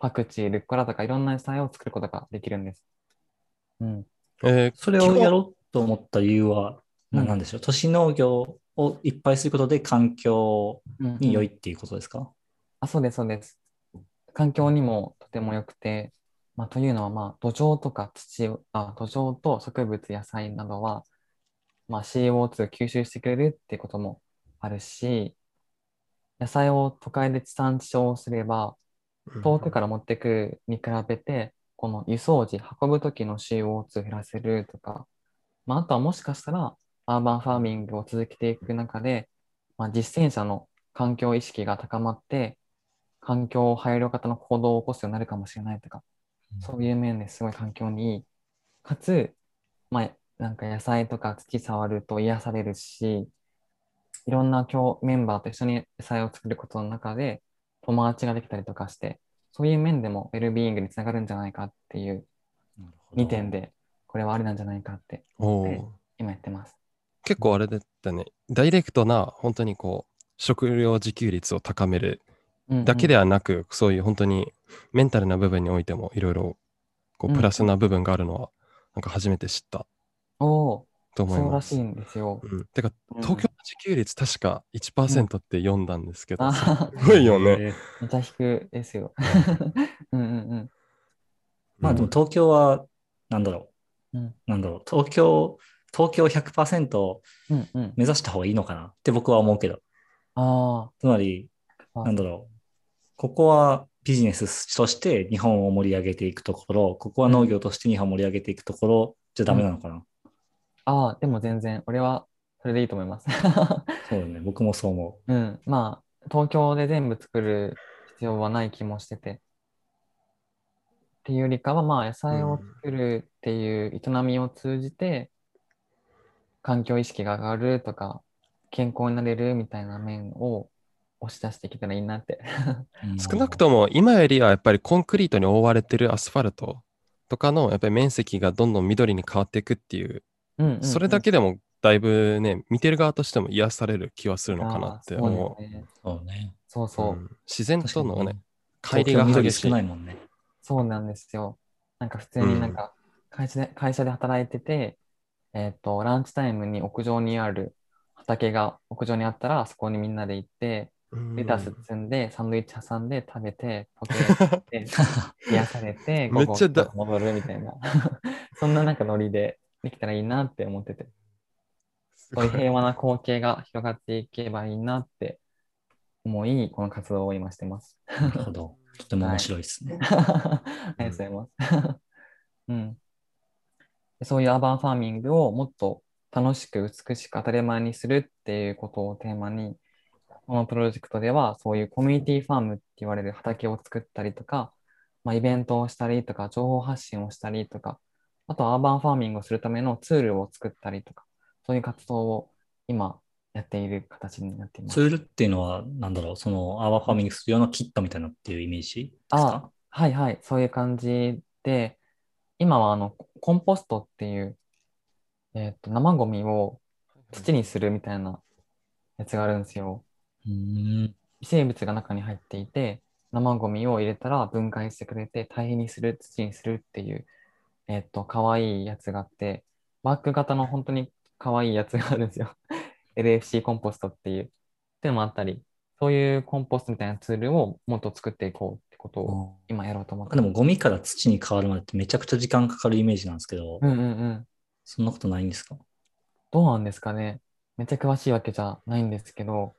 パクチー、ルッコラとかいろんな野菜を作ることができるんです。うん。えーそれをやろうと思った理由はうん何でしょう、都市農業をいっぱいすることで環境うんに良いっていうことですか、あ、そうです、そうです。環境にもとても良くて、まあ、というのは、まあ、土壌とか土を、あ、土壌と植物、野菜などは、まあ、CO2 を吸収してくれるっていうこともあるし、野菜を都会で地産地消すれば、遠くから持ってくに比べて、この輸送時、運ぶ時の CO2 を減らせるとか、まあ、あとはもしかしたら、アーバンファーミングを続けていく中で、まあ、実践者の環境意識が高まって、環境配慮型の行動を起こすようになるかもしれないとか、そういう面ですごい環境にいい。かつ、まあ、なんか野菜とか土触ると癒されるし、いろんな今日メンバーと一緒に野菜を作ることの中で友達ができたりとかして、そういう面でもウェルビーイングにつながるんじゃないかっていうなるほど。2点で、これはありなんじゃないかって今やってます。結構あれだったね。ダイレクトな、本当にこう、食料自給率を高めるうんうん。だけではなく、そういう本当にメンタルな部分においてもいろいろプラスな部分があるのは、なんか初めて知った。おーと思います。そうらしいんですよ。うん、てか、うん東京の自給率確か1%って読んだんですけど、あすははごいよね。え [laughs] ーめちゃ低ですよ。[laughs] うんうんうん。まあでも東京は、なんだろう、うんなんだろう、東京、東京100%うんうん。目指した方がいいのかな？って僕は思うけど、あつまり、あ。なんだろう、ここはビジネスとして日本を盛り上げていくところ、ここは農業として日本を盛り上げていくところじゃダメなのかな？ああ、でも全然、俺はそれでいいと思います。[laughs] そうだね、僕もそう思うん。まあ、東京で全部作る必要はない気もしてて。っていうよりかは、まあ、野菜を作るっていう営みを通じて、環境意識が上がるとか、健康になれるみたいな面を押し出していけたらいいなって。少なくとも今よりはやっぱりコンクリートに覆われてるアスファルトとかのやっぱり面積がどんどん緑に変わっていくっていう、うんうんうんそれだけでもだいぶね、見てる側としても癒される気はするのかなって思ですね。そうね。う。そうそう。うん自然とのね、確かに乖離が激しい。少ないもんね。そうなんですよ。なんか普通になんか会社で、会社で働いてて、えっと、ランチタイムに屋上にある畑が屋上にあったら、そこにみんなで行って、うんレタス積んで、サンドイッチ挟んで食べて、ポテトで [laughs] 癒されて、めっちゃだ午後戻るみたいな。[laughs] そんななんかノリでできたらいいなって思ってて、そういう平和な光景が広がっていけばいいなって思い、この活動を今してます。なるほど。とても面白いですね。[laughs] ありがとうございます。[laughs] うん。でそういう urban farming をもっと楽しく美しく当たり前にするっていうことをテーマに、このプロジェクトではそういう community farm って言われる畑を作ったりとか、まあ、イベントをしたりとか、情報発信をしたりとか、あとは urban farming をするためのツールを作ったりとか、そういう活動を今やっている形になっています。ツールっていうのは、なんだろう、その urban farming するようなキットみたいなっていうイメージですあかはいはい、そういう感じで、今はあのコンポストっていう、えっと、生ゴミを土にするみたいなやつがあるんですよ。うーん。微生物が中に入っていて、生ゴミを入れたら分解してくれて、堆肥にする、土にするっていう、えっと、可愛いやつがあって、バッグ型の本当に可愛いやつがあるんですよ。[laughs] LFC コンポストっていう。っていうのもあったり、そういうコンポストみたいなツールをもっと作っていこうってことを今やろうと思ってでもゴミから土に変わるまでってめちゃくちゃ時間かかるイメージなんですけど、うんうんうん。そんなことないんですか？どうなんですかね。めっちゃ詳しいわけじゃないんですけど、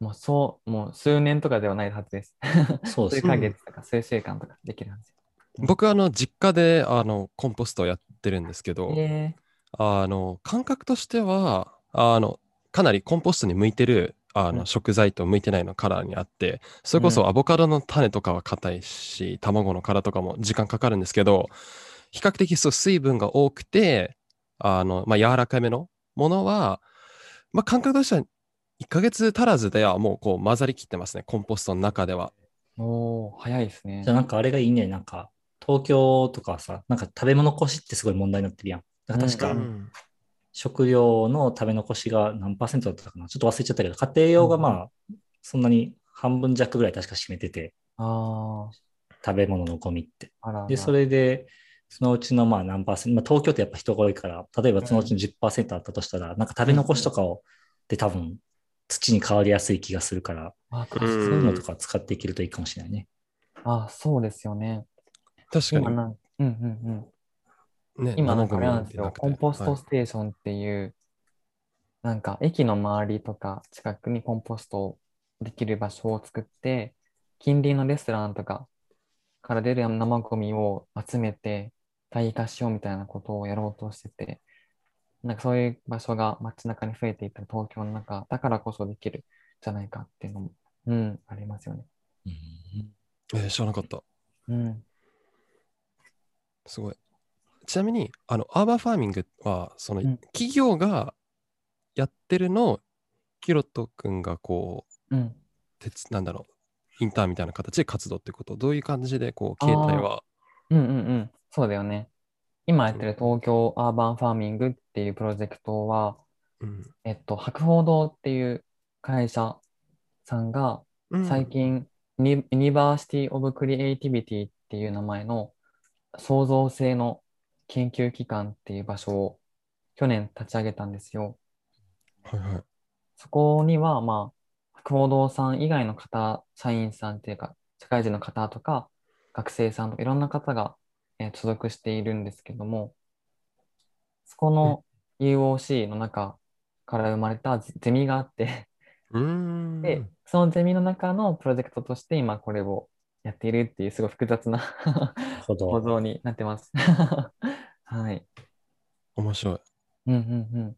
もうそう、もう数年とかではないはずです。数そうですね。ヶ月とか数週間とかできるはず僕はあの実家であのコンポストをやってるんですけど、えあの感覚としてはあのかなりコンポストに向いてるあの、うん食材と向いてないのカラーにあってそれこうんそアボカドの種とかは硬いし、卵の殻とかも時間かかるんですけど比較的そう水分が多くてあの、まあ、柔らかめのものは、まあ、感覚としては1ヶ月足らずではもうこう混ざりきってますねコンポストの中では。ー、おー、早いですねじゃ。あなんかあれがいいね。なんか東京とかさ、なんか食べ物こしってすごい問題になってるやん。だから確かうん食料の食べ残しが何パーセントだったかなちょっと忘れちゃったけど、家庭用がまあ、そんなに半分弱ぐらい確か占めてて、あ食べ物のゴミって。で、それで、そのうちのまあ何パーセント、まあ、東京ってやっぱ人が多いから、例えばそのうちの10%あったとしたら、なんか食べ残しとかを、で多分土に変わりやすい気がするから、あ、うんそういうのとか使っていけるといいかもしれないね。あ、そうですよね。確かに、今なん、うんうんうん。ね、今なんかあれなんですよ。コンポストはいステーションっていう、なんか駅の周りとか近くにコンポストできる場所を作って、近隣のレストランとかから出る生ゴミを集めて退化しようみたいなことをやろうとしてて、なんかそういう場所が街中に増えていった東京の中だからこそできるんじゃないかっていうのも、うん、ありますよね。うんえー知らなかった。うん。すごい。ちなみに、あの、アーバンファーミングは、その、うん企業がやってるのを、キロト君がこう、うん。鉄なんだろう、インターンみたいな形で活動ってこと、どういう感じで、こう、携帯は、うんうんうん。そうだよね。今やってる東京アーバンファーミングっていうプロジェクトは、うんえっと、博報堂っていう会社さんがうん最近、 University of Creativity っていう名前の創造性の研究機関っていう場所を去年立ち上げたんですよ。はいはい。そこには、まあ、博報堂さん以外の方、社員さんっていうか、社会人の方とか、学生さんとかいろんな方が、えー所属しているんですけども、そこの UOC の中から生まれたゼゼミがあって。で、そのゼミの中のプロジェクトとして今これをやっているっていうすごい複雑な。構造になってます。[laughs] はい。面白い。うんうんうん。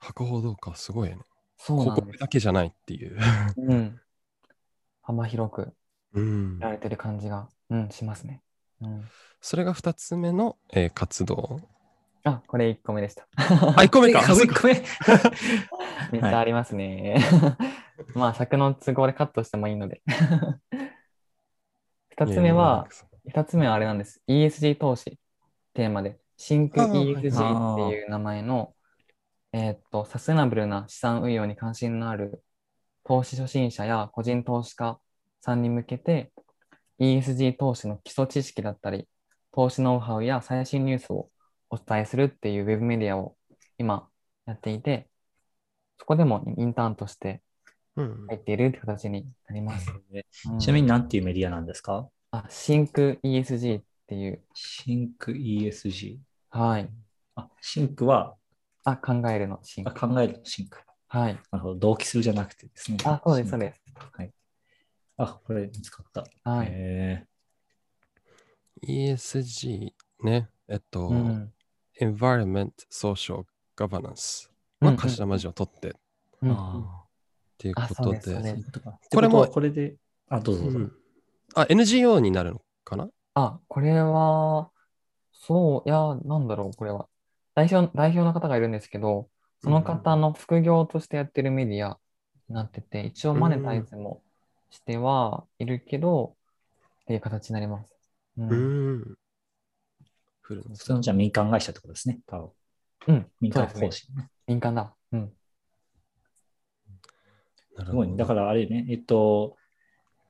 博報堂か、すごいね。そうなん。だけじゃないっていう。うん。幅広くうんや。られてる感じが、うん、しますね。うん。それが2つ目の、えー活動。あ、これ1個目でした。あ、1個目か。あ [laughs] 一個目めっちゃありますね。[laughs] まあ、尺の都合でカットしてもいいので。2つ目は、2つ目はあれなんです。ESG 投資テーマで、シンク ESG っていう名前の、えーっと、サステナブルな資産運用に関心のある投資初心者や個人投資家さんに向けて、ESG 投資の基礎知識だったり、投資ノウハウや最新ニュースをお伝えするっていうウェブメディアを今やっていて、そこでもインターンとしてうん入っているって形になります。うんちなみに何ていうメディアなんですか？あ、 Think ESG っていう、 Think ESG。はい。あ、 think は、あ、考えるのシンあク。考える think。はい。なるほど。同期するじゃなくてですね。あ、そうです、そうす。です。あ、これ見つかった。はい。へ ESG ね。えっと、うん。Environment Social Governance うんうんは頭文字を取ってっうんうんあていうことででで。ーこれもこれで、あ、どうぞどうぞ。うんあ、NGO になるのかな？あ、これは、そう、いや、なんだろう、これは。代表、代表の方がいるんですけど、その方の副業としてやってるメディアになってて、一応マネタイズもしてはいるけど、っていう形になります。う。うんん。フルのじゃあ民間会社ってことですね。多分うん。民間そうですね講師ね。民間だ。うん。すごいね。だからあれね、えっと、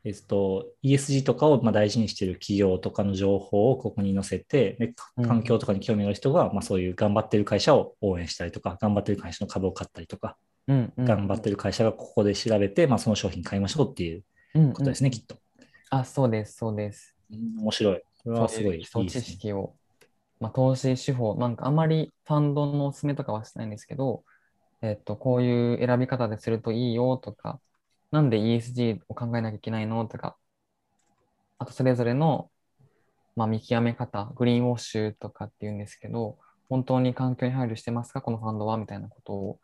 えっと、ESG とかをまあ大事にしている企業とかの情報をここに載せて、でかうん環境とかに興味がある人が、まあ、そういう頑張ってる会社を応援したりとか、頑張ってる会社の株を買ったりとか、うん。うん頑張ってる会社がここで調べて、まあ、その商品買いましょうっていううんことですね、きっと。あ、そうです、そうです。うん面白い。これはすごいいい基礎。知識を、まあ、投資手法、なんかあまりファンドのおすすめとかはしないんですけど、えっと、こういう選び方でするといいよとか、なんで ESG を考えなきゃいけないのとか、あとそれぞれの、まあ、見極め方、グリーンウォッシュとかっていうんですけど、本当に環境に配慮してますか、このファンドはみたいなことを、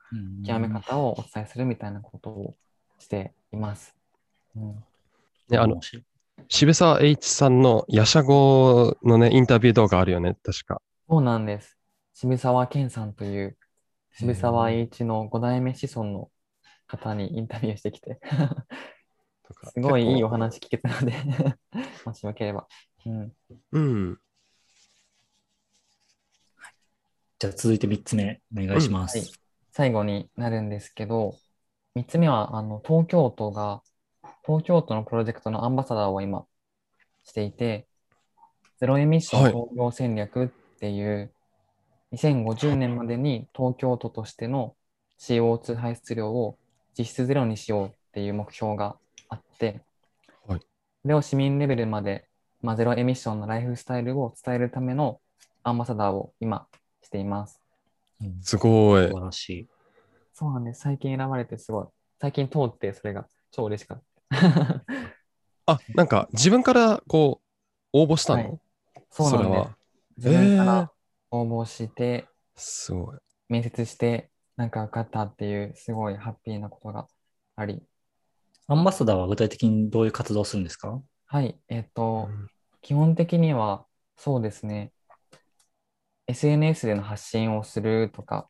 極め方をお伝えするみたいなことをしています。うん、ね、あの渋沢栄一さんのヤシャゴのね、インタビュー動画あるよね、確か。そうなんです。渋沢健さんという渋沢栄一の5代目子孫の方にインタビューしてきて、すごいいいお話聞けたので、[laughs] もしよければ。うん。うん。じゃあ続いて3つ目、お願いします。はい最後になるんですけど、3つ目はあの東京都が、東京都のプロジェクトのアンバサダーを今していて、ゼロエミッションはい東京戦略っていう、2050年までに東京都としての CO2 排出量を実質ゼロにしようっていう目標があって、はいそれを市民レベルまで、まあ、ゼロエミッションのライフスタイルを伝えるためのアンバサダーを今しています。うんすごい素。晴らしい。そうなんです。最近選ばれてすごい。最近通ってそれが超嬉しかった。あ、なんか自分からこう、応募したの、はいそうなんですれは。。自分から応募して、すごい。面接して、なんか受かったっていう、すごいハッピーなことがあり、アンバサダーは具体的にどういう活動をするんですか？はい、えっと、うん。基本的には、そうですね、SNS での発信をするとか、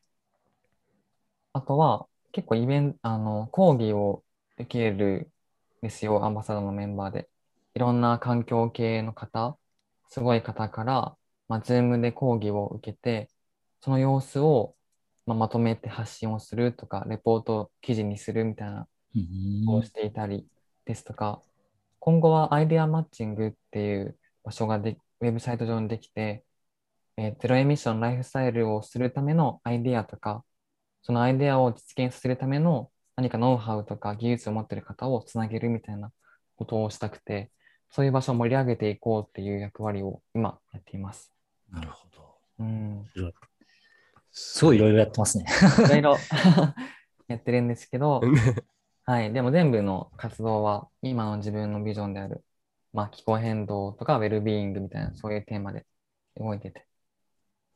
あとは、結構イベント、あの、講義を受けるんですよ、アンバサダーのメンバーで。いろんな環境系の方、すごい方から、まあ、 Zoom で講義を受けて、その様子を、まあ、まとめて発信をするとか、レポート記事にするみたいなうんをしていたりですとか、今後はアイデアマッチングっていう場所がでウェブサイト上にできて、えーゼロエミッションライフスタイルをするためのアイデアとか、そのアイデアを実現させるための何かノウハウとか技術を持っている方をつなげるみたいなことをしたくて、そういう場所を盛り上げていこうっていう役割を今やっています。なるほど。うん、すごいいろいろやってますね。いろいろやってるんですけど、[laughs] はい。でも全部の活動は今の自分のビジョンである、まあ、気候変動とかウェルビーイングみたいなそういうテーマで動いてて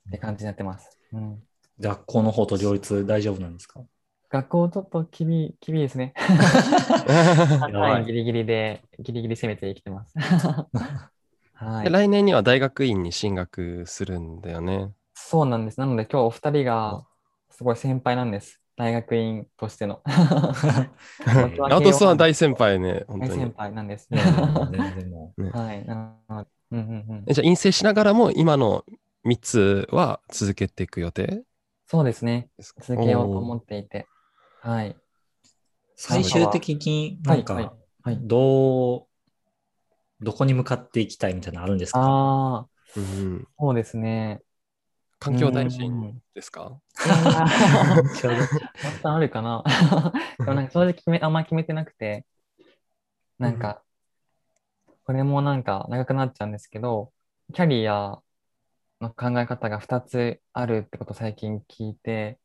って感じになってます。うん、学校の方と両立大丈夫なんですか？学校ちょっと厳い厳いですね。[laughs] [laughs] はいい、ギリギリで、ギリギリ攻めて生きてます。はい。で来年には大学院に進学するんだよね。そうなんです。なので今日お二人がすごい先輩なんです。大学院としての。[laughs] 僕はアウトスは大先輩ね、本大先当に。輩なんです。いやいや全然もはい。うんうんうんえじゃあ、陰性しながらも今の3つは続けていく予定？そうですね。続けようと思っていて。はい。う最終的になんはいはいか、はいどう、どこに向かっていきたいみたいなのあるんですか？ああ、うんそうですね。環境大うん。臣ですか？いやー。もっとあるかな。[laughs] でもなんか正直決め、あんまり決めてなくて、なんか、これもなんか長くなっちゃうんですけど、キャリアの考え方が2つあるってことを最近聞いて、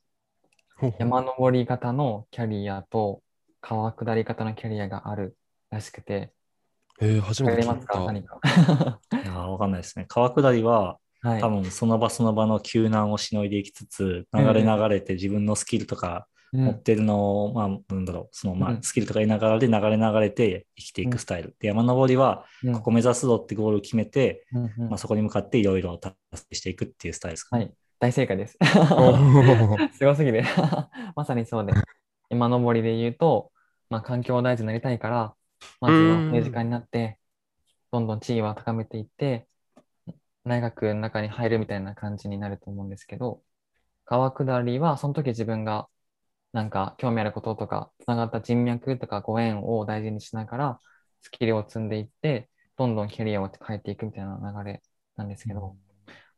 山登り型のキャリアと川下り型のキャリアがあるらしくて、えー、初めて聞いりますか？何た。か。[laughs] いやわかんないですね。川下りは、はい多。分その場その場の救難をしのいでいきつつ、流れ流れて自分のスキルとかうん持ってるのを、まあ、なんだろう、その、まあ、うんスキルとか言いながらで流れ流れて生きていくスタイル。で、山登りは、うんここ目指すぞってゴールを決めて、うんうんまあ、そこに向かっていろいろ達成していくっていうスタイルですかね。はい。大正解です。[laughs] すごすぎる。[laughs] まさにそうで。山登りで言うと、まあ、環境大臣になりたいから、まずは政治家になって、どんどん地位は高めていって、大学の中に入るみたいな感じになると思うんですけど、川下りはその時自分がなんか興味あることとか、つながった人脈とかご縁を大事にしながら、スキルを積んでいって、どんどんキャリアを変えていくみたいな流れなんですけど、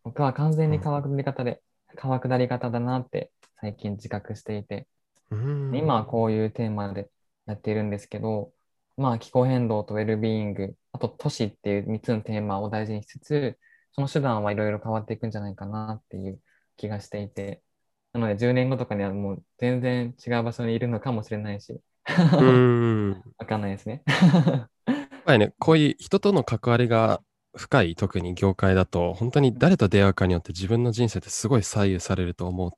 僕は完全に川下り方で、川下り方だなって最近自覚していて、うん。今はこういうテーマでやっているんですけど、まあ気候変動とウェルビーイング、あと都市っていう3つのテーマを大事にしつつ、その手段はいろいろ変わっていくんじゃないかなっていう気がしていて、なので10年後とかにはもう全然違う場所にいるのかもしれないし、うん。[laughs] わかんないですね。[laughs] やっぱりね、こういう人との関わりが深い、特に業界だと、本当に誰と出会うかによって自分の人生ってすごい左右されると思っ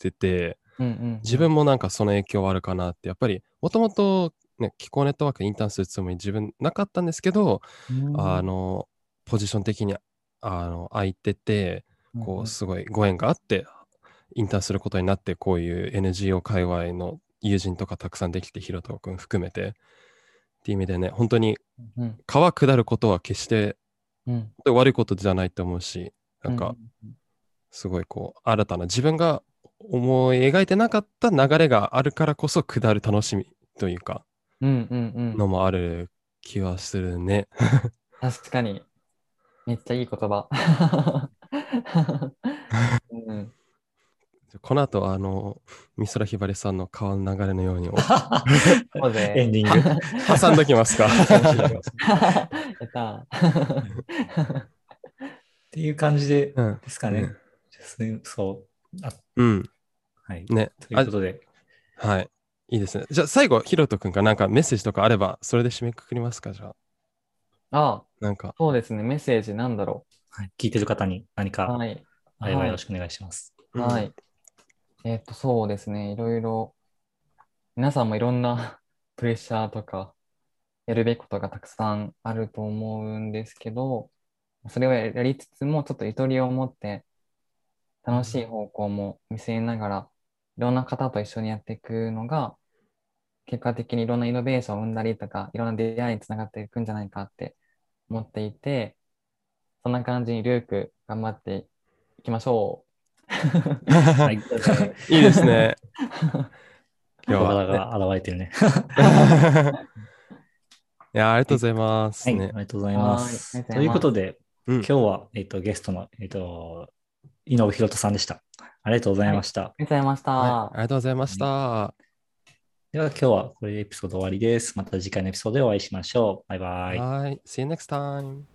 てて、うんうんうん自分もなんかその影響はあるかなって、やっぱりもともとね、気候ネットワークにインターンするつもり自分なかったんですけど、うん。あの、ポジション的にあの空いてて、こう、すごいご縁があって、インターンすることになって、こういう NGO 界隈の友人とかたくさんできて、ひろとくん含めて、っていう意味でね、本当にうん川下ることは決してうん。悪いことじゃないと思うし、なんか、うん。すごいこう、新たな自分が思い描いてなかった流れがあるからこそ下る楽しみというか、のもある気はするね。[laughs] 確かに。めっちゃいい言葉。うん、この後、あの、美空ひばりさんの川の流れのようにエンディング。[laughs] 挟んどきますか。[laughs] やった。っていう感じでうんですかね。そう。あうん。はい。ね。ということで、はい。いいですね。じゃあ最後、ヒロト君がなんかメッセージとかあれば、それで締めくくりますか？じゃあ。あ、なんか。そうですね。メッセージなんだろはい、聞いてる方に何う。かはい。あればはいよろしくお願いします。はうんい。えっと、そうですね。いろいろ、皆さんもいろんな [laughs] プレッシャーとか、やるべきことがたくさんあると思うんですけど、それをやりつつも、ちょっとゆとりを持って、楽しい方向も見据えながら、いろんな方と一緒にやっていくのが、結果的にいろんなイノベーションを生んだりとか、いろんな出会いにつながっていくんじゃないかって思っていて、そんな感じにルーク頑張っていきましょう。はい。[laughs] いいですね。[laughs] 今日小は、現れてるね。[laughs] いや、ありがとうございます。はい、あねりがとうございます。はいということで、うん今日は、えっと、ゲストの、えっと、井上博人さんでした。ありがとうございました。ありがとうございました。はいありがとうございました。では、今日はこれでエピソード終わりです。また次回のエピソードでお会いしましょう。バイバイ。はい。See you next time.